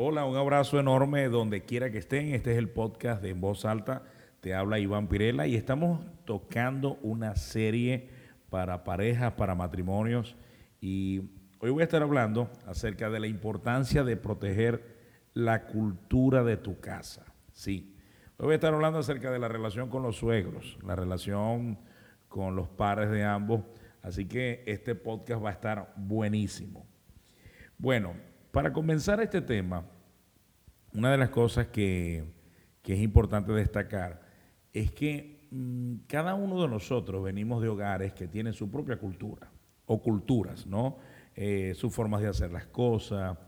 Hola, un abrazo enorme donde quiera que estén. Este es el podcast de En Voz Alta. Te habla Iván Pirela y estamos tocando una serie para parejas, para matrimonios. Y hoy voy a estar hablando acerca de la importancia de proteger la cultura de tu casa. Sí, hoy voy a estar hablando acerca de la relación con los suegros, la relación con los padres de ambos. Así que este podcast va a estar buenísimo. Bueno, para comenzar este tema, una de las cosas que, es importante destacar es que mm, cada uno de nosotros venimos de hogares que tienen su propia cultura o culturas, ¿no? Eh, sus formas de hacer las cosas,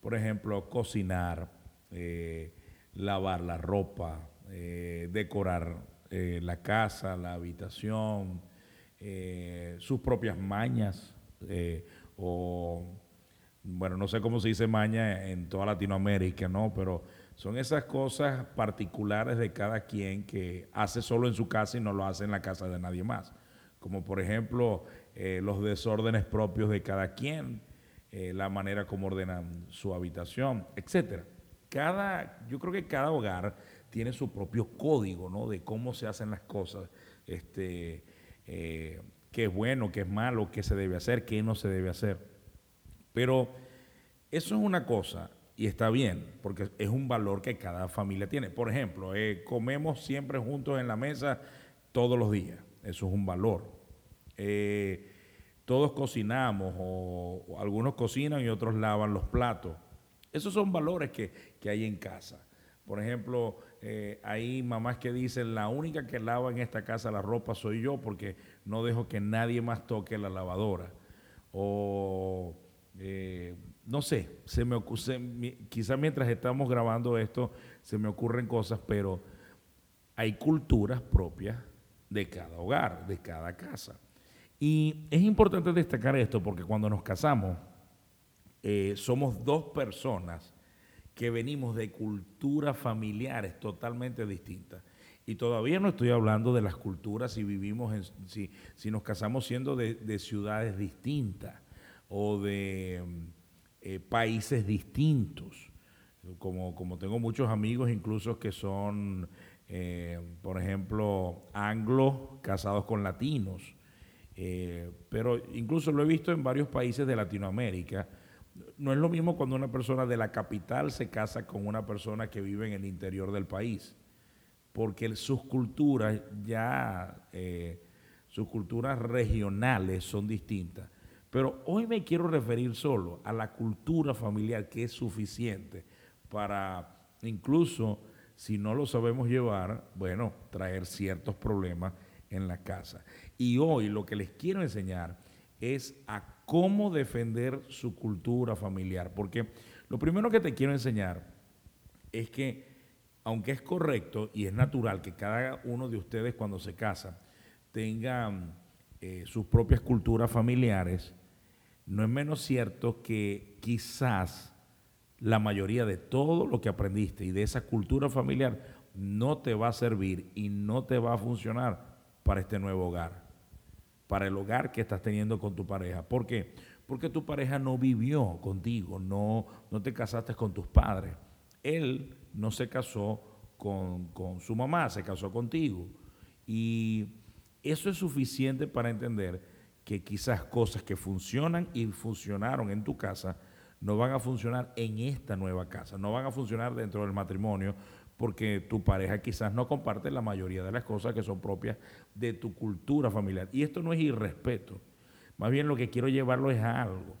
por ejemplo, cocinar, eh, lavar la ropa, eh, decorar la casa, la habitación, sus propias mañas o bueno, no sé cómo se dice maña en toda Latinoamérica, ¿no? Pero son esas cosas particulares de cada quien que hace solo en su casa y no lo hace en la casa de nadie más. Como por ejemplo eh, los desórdenes propios de cada quien, eh, la manera como ordenan su habitación, etcétera. Cada, yo creo que cada hogar tiene su propio código, ¿no? De cómo se hacen las cosas, este, eh, qué es bueno, qué es malo, qué se debe hacer, qué no se debe hacer. Pero eso es una cosa y está bien, porque es un valor que cada familia tiene. Por ejemplo, eh, comemos siempre juntos en la mesa todos los días. Eso es un valor. Eh, todos cocinamos, o, algunos cocinan y otros lavan los platos. Esos son valores que, hay en casa. Por ejemplo, eh, hay mamás que dicen, la única que lava en esta casa la ropa soy yo porque no dejo que nadie más toque la lavadora. O eh, no sé, se me quizás mientras estamos grabando esto se me ocurren cosas, pero hay culturas propias de cada hogar, de cada casa. Y es importante destacar esto porque cuando nos casamos, eh, somos dos personas que venimos de culturas familiares totalmente distintas. Y todavía no estoy hablando de las culturas si vivimos, en, si, si nos casamos siendo de ciudades distintas o de eh, países distintos. Como, como, tengo muchos amigos incluso que son, eh, por ejemplo, anglos casados con latinos. Eh, pero incluso lo he visto en varios países de Latinoamérica. No es lo mismo cuando una persona de la capital se casa con una persona que vive en el interior del país, porque sus culturas ya, sus culturas regionales son distintas. Pero hoy me quiero referir solo a la cultura familiar que es suficiente para incluso si no lo sabemos llevar, bueno, traer ciertos problemas en la casa. Y hoy lo que les quiero enseñar es a cómo defender su cultura familiar. Porque lo primero que te quiero enseñar es que, aunque es correcto y es natural que cada uno de ustedes cuando se casa tenga eh, sus propias culturas familiares, no es menos cierto que quizás la mayoría de todo lo que aprendiste y de esa cultura familiar no te va a servir y no te va a funcionar para este nuevo hogar, para el hogar que estás teniendo con tu pareja. ¿Por qué? Porque tu pareja no vivió contigo, no, no te casaste con tus padres. Él no se casó con, con su mamá, se casó contigo. Y eso es suficiente para entender que quizás cosas que funcionan y funcionaron en tu casa no van a funcionar en esta nueva casa, no van a funcionar dentro del matrimonio porque tu pareja quizás no comparte la mayoría de las cosas que son propias de tu cultura familiar. Y esto no es irrespeto, más bien lo que quiero llevarlo es a algo,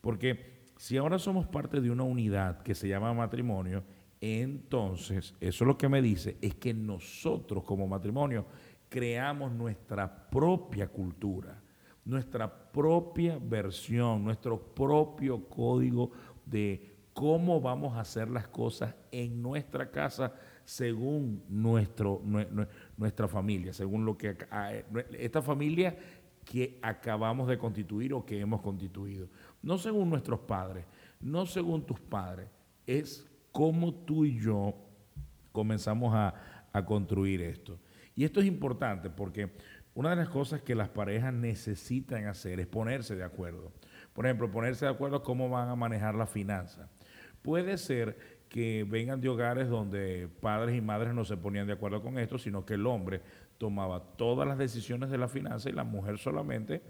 porque si ahora somos parte de una unidad que se llama matrimonio, entonces eso lo que me dice es que nosotros como matrimonio creamos nuestra propia cultura nuestra propia versión, nuestro propio código de cómo vamos a hacer las cosas en nuestra casa según nuestro, nuestra familia, según lo que esta familia que acabamos de constituir o que hemos constituido. No según nuestros padres, no según tus padres, es cómo tú y yo comenzamos a, a construir esto. Y esto es importante porque una de las cosas que las parejas necesitan hacer es ponerse de acuerdo. Por ejemplo, ponerse de acuerdo cómo van a manejar la finanza. Puede ser que vengan de hogares donde padres y madres no se ponían de acuerdo con esto, sino que el hombre tomaba todas las decisiones de la finanza y la mujer solamente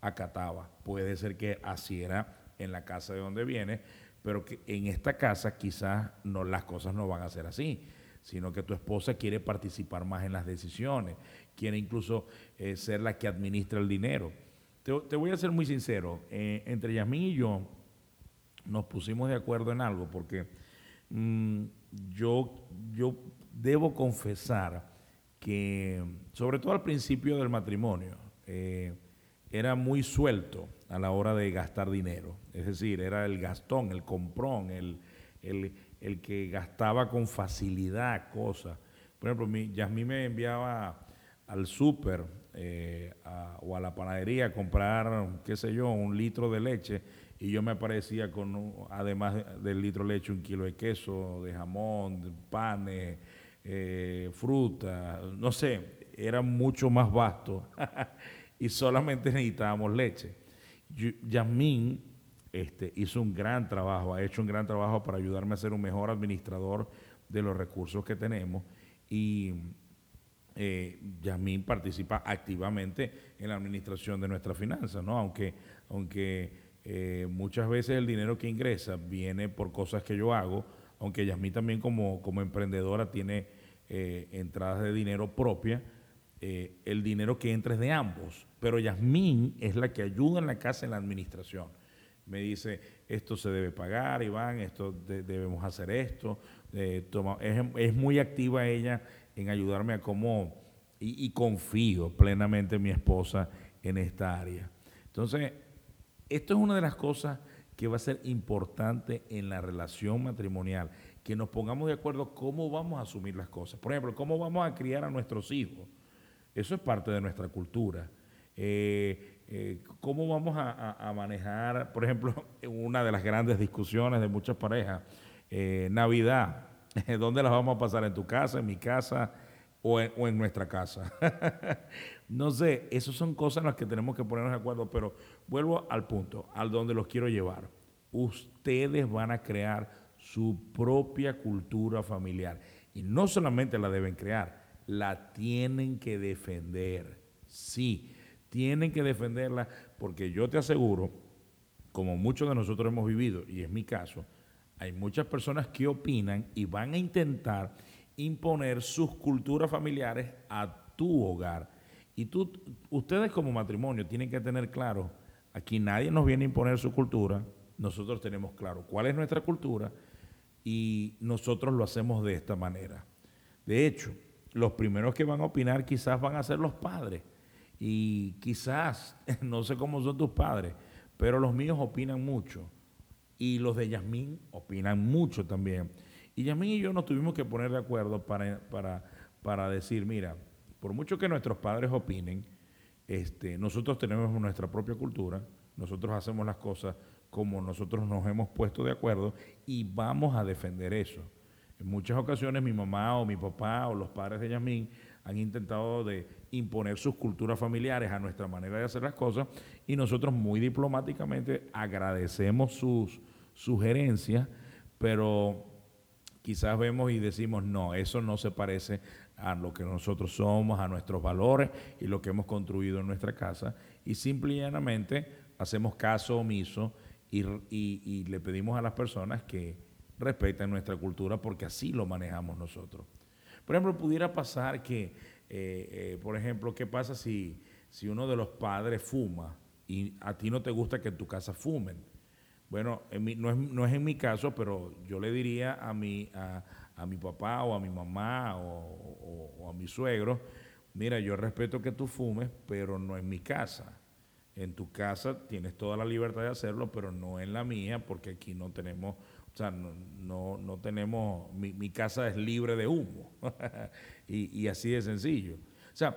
acataba. Puede ser que así era en la casa de donde viene, pero que en esta casa quizás no, las cosas no van a ser así, sino que tu esposa quiere participar más en las decisiones, quiere incluso eh, ser la que administra el dinero. Te, voy a ser muy sincero, eh, entre Yasmín y yo nos pusimos de acuerdo en algo, porque mm, yo, yo debo confesar que, sobre todo al principio del matrimonio, eh, era muy suelto a la hora de gastar dinero. Es decir, era el gastón, el comprón, el, el, que gastaba con facilidad cosas. Por ejemplo, mi, Yasmín me enviaba al súper eh, o a la panadería a comprar, qué sé yo, un litro de leche y yo me aparecía con, además del litro de leche, un kilo de queso, de jamón, de panes, eh, fruta, no sé, era mucho más vasto y solamente necesitábamos leche. Yasmín este, hizo un gran trabajo, ha hecho un gran trabajo para ayudarme a ser un mejor administrador de los recursos que tenemos y eh, Yasmín participa activamente en la administración de nuestras finanzas, ¿no? Aunque, aunque eh, muchas veces el dinero que ingresa viene por cosas que yo hago, aunque Yasmín también como, como emprendedora tiene eh, entradas de dinero propia, eh, el dinero que entra es de ambos, pero Yasmín es la que ayuda en la casa en la administración. Me dice, esto se debe pagar, Iván, esto debemos hacer esto. es, muy activa ella en ayudarme a cómo, y, y confío plenamente en mi esposa en esta área. Entonces, esto es una de las cosas que va a ser importante en la relación matrimonial, que nos pongamos de acuerdo cómo vamos a asumir las cosas. Por ejemplo, cómo vamos a criar a nuestros hijos. Eso es parte de nuestra cultura. Eh, eh, ¿Cómo vamos a, manejar, por ejemplo, una de las grandes discusiones de muchas parejas, eh, Navidad? ¿Dónde las vamos a pasar? ¿En tu casa, en mi casa o en, nuestra casa? no sé, esas son cosas en las que tenemos que ponernos de acuerdo, pero vuelvo al punto, al donde los quiero llevar. Ustedes van a crear su propia cultura familiar y no solamente la deben crear, la tienen que defender. Sí, tienen que defenderla porque yo te aseguro, como muchos de nosotros hemos vivido, y es mi caso, hay muchas personas que opinan y van a intentar imponer sus culturas familiares a tu hogar. Y tú, ustedes como matrimonio tienen que tener claro, aquí nadie nos viene a imponer su cultura, nosotros tenemos claro cuál es nuestra cultura y nosotros lo hacemos de esta manera. De hecho, los primeros que van a opinar quizás van a ser los padres. Y quizás, no sé cómo son tus padres, pero los míos opinan mucho. Y los de Yasmín opinan mucho también. Y Yasmín y yo nos tuvimos que poner de acuerdo para, para, para decir, mira, por mucho que nuestros padres opinen, este, nosotros tenemos nuestra propia cultura, nosotros hacemos las cosas como nosotros nos hemos puesto de acuerdo y vamos a defender eso. En muchas ocasiones mi mamá o mi papá o los padres de Yasmín han intentado de imponer sus culturas familiares a nuestra manera de hacer las cosas y nosotros muy diplomáticamente agradecemos sus sugerencias, pero quizás vemos y decimos, no, eso no se parece a lo que nosotros somos, a nuestros valores y lo que hemos construido en nuestra casa y simple y llanamente hacemos caso omiso y, y le pedimos a las personas que respeten nuestra cultura porque así lo manejamos nosotros. Por ejemplo, pudiera pasar que, eh, eh, por ejemplo, ¿qué pasa si, si uno de los padres fuma y a ti no te gusta que en tu casa fumen? Bueno, no, es, no, es, en mi caso, pero yo le diría a mi, a, a mi papá o a mi mamá o, o, a mi suegro, mira, yo respeto que tú fumes, pero no en mi casa. En tu casa tienes toda la libertad de hacerlo, pero no en la mía, porque aquí no tenemos o sea, no, no, tenemos, mi, casa es libre de humo. y, así de sencillo. O sea,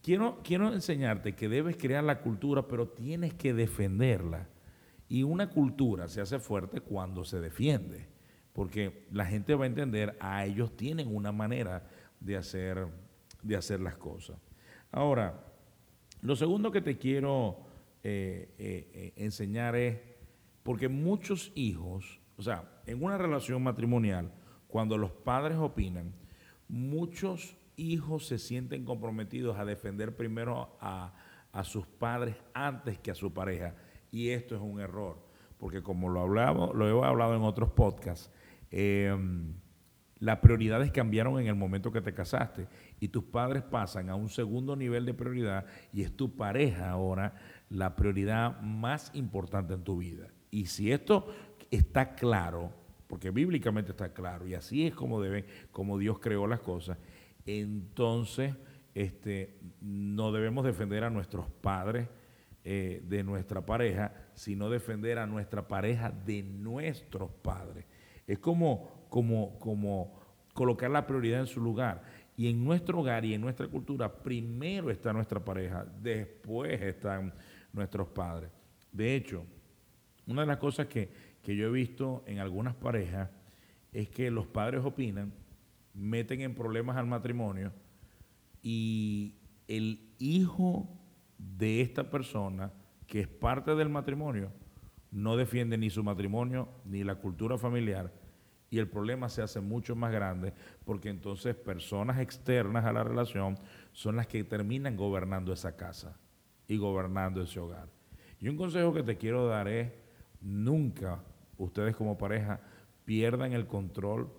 quiero, quiero enseñarte que debes crear la cultura, pero tienes que defenderla. Y una cultura se hace fuerte cuando se defiende, porque la gente va a entender, a ah, ellos tienen una manera de hacer, de hacer las cosas. Ahora, lo segundo que te quiero eh, eh, eh, enseñar es, porque muchos hijos O sea, en una relación matrimonial, cuando los padres opinan, muchos hijos se sienten comprometidos a defender primero a, sus padres antes que a su pareja. Y esto es un error, porque como lo, hablamos, lo he hablado en otros podcasts, em, las prioridades cambiaron en el momento que te casaste y tus padres pasan a un segundo nivel de prioridad y es tu pareja ahora la prioridad más importante en tu vida. Y si esto está claro, porque bíblicamente está claro, y así es como deben, como Dios creó las cosas, entonces este, no debemos defender a nuestros padres eh, de nuestra pareja, sino defender a nuestra pareja de nuestros padres. Es como, como, colocar la prioridad en su lugar. Y en nuestro hogar y en nuestra cultura, primero está nuestra pareja, después están nuestros padres. De hecho, una de las cosas que, que yo he visto en algunas parejas es que los padres opinan, meten en problemas al matrimonio y el hijo de esta persona, que es parte del matrimonio, no defiende ni su matrimonio ni la cultura familiar y el problema se hace mucho más grande porque entonces personas externas a la relación son las que terminan gobernando esa casa y gobernando ese hogar. Y un consejo que te quiero dar es, nunca ustedes como pareja pierdan el control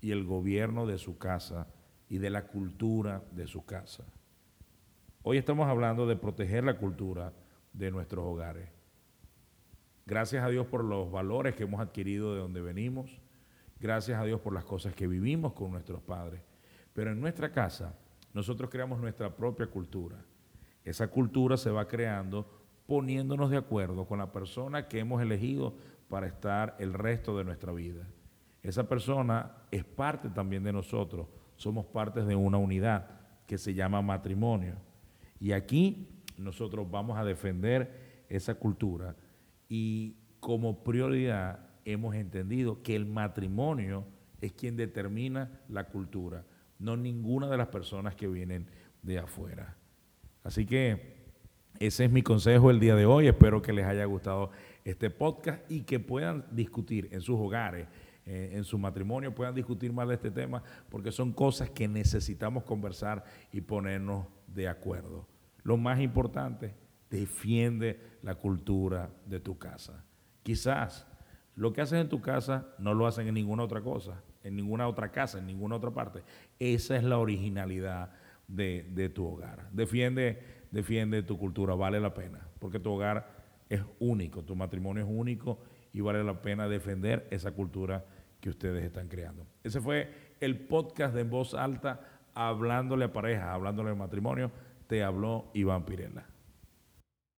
y el gobierno de su casa y de la cultura de su casa. Hoy estamos hablando de proteger la cultura de nuestros hogares. Gracias a Dios por los valores que hemos adquirido de donde venimos. Gracias a Dios por las cosas que vivimos con nuestros padres. Pero en nuestra casa nosotros creamos nuestra propia cultura. Esa cultura se va creando poniéndonos de acuerdo con la persona que hemos elegido para estar el resto de nuestra vida. Esa persona es parte también de nosotros, somos partes de una unidad que se llama matrimonio. Y aquí nosotros vamos a defender esa cultura y como prioridad hemos entendido que el matrimonio es quien determina la cultura, no ninguna de las personas que vienen de afuera. Así que ese es mi consejo el día de hoy. Espero que les haya gustado este podcast y que puedan discutir en sus hogares, eh, en su matrimonio, puedan discutir más de este tema, porque son cosas que necesitamos conversar y ponernos de acuerdo. Lo más importante, defiende la cultura de tu casa. Quizás lo que haces en tu casa no lo hacen en ninguna otra cosa, en ninguna otra casa, en ninguna otra parte. Esa es la originalidad de, tu hogar. Defiende defiende tu cultura, vale la pena, porque tu hogar es único, tu matrimonio es único y vale la pena defender esa cultura que ustedes están creando. Ese fue el podcast de voz alta, hablándole a pareja, hablándole de matrimonio, te habló Iván Pirela.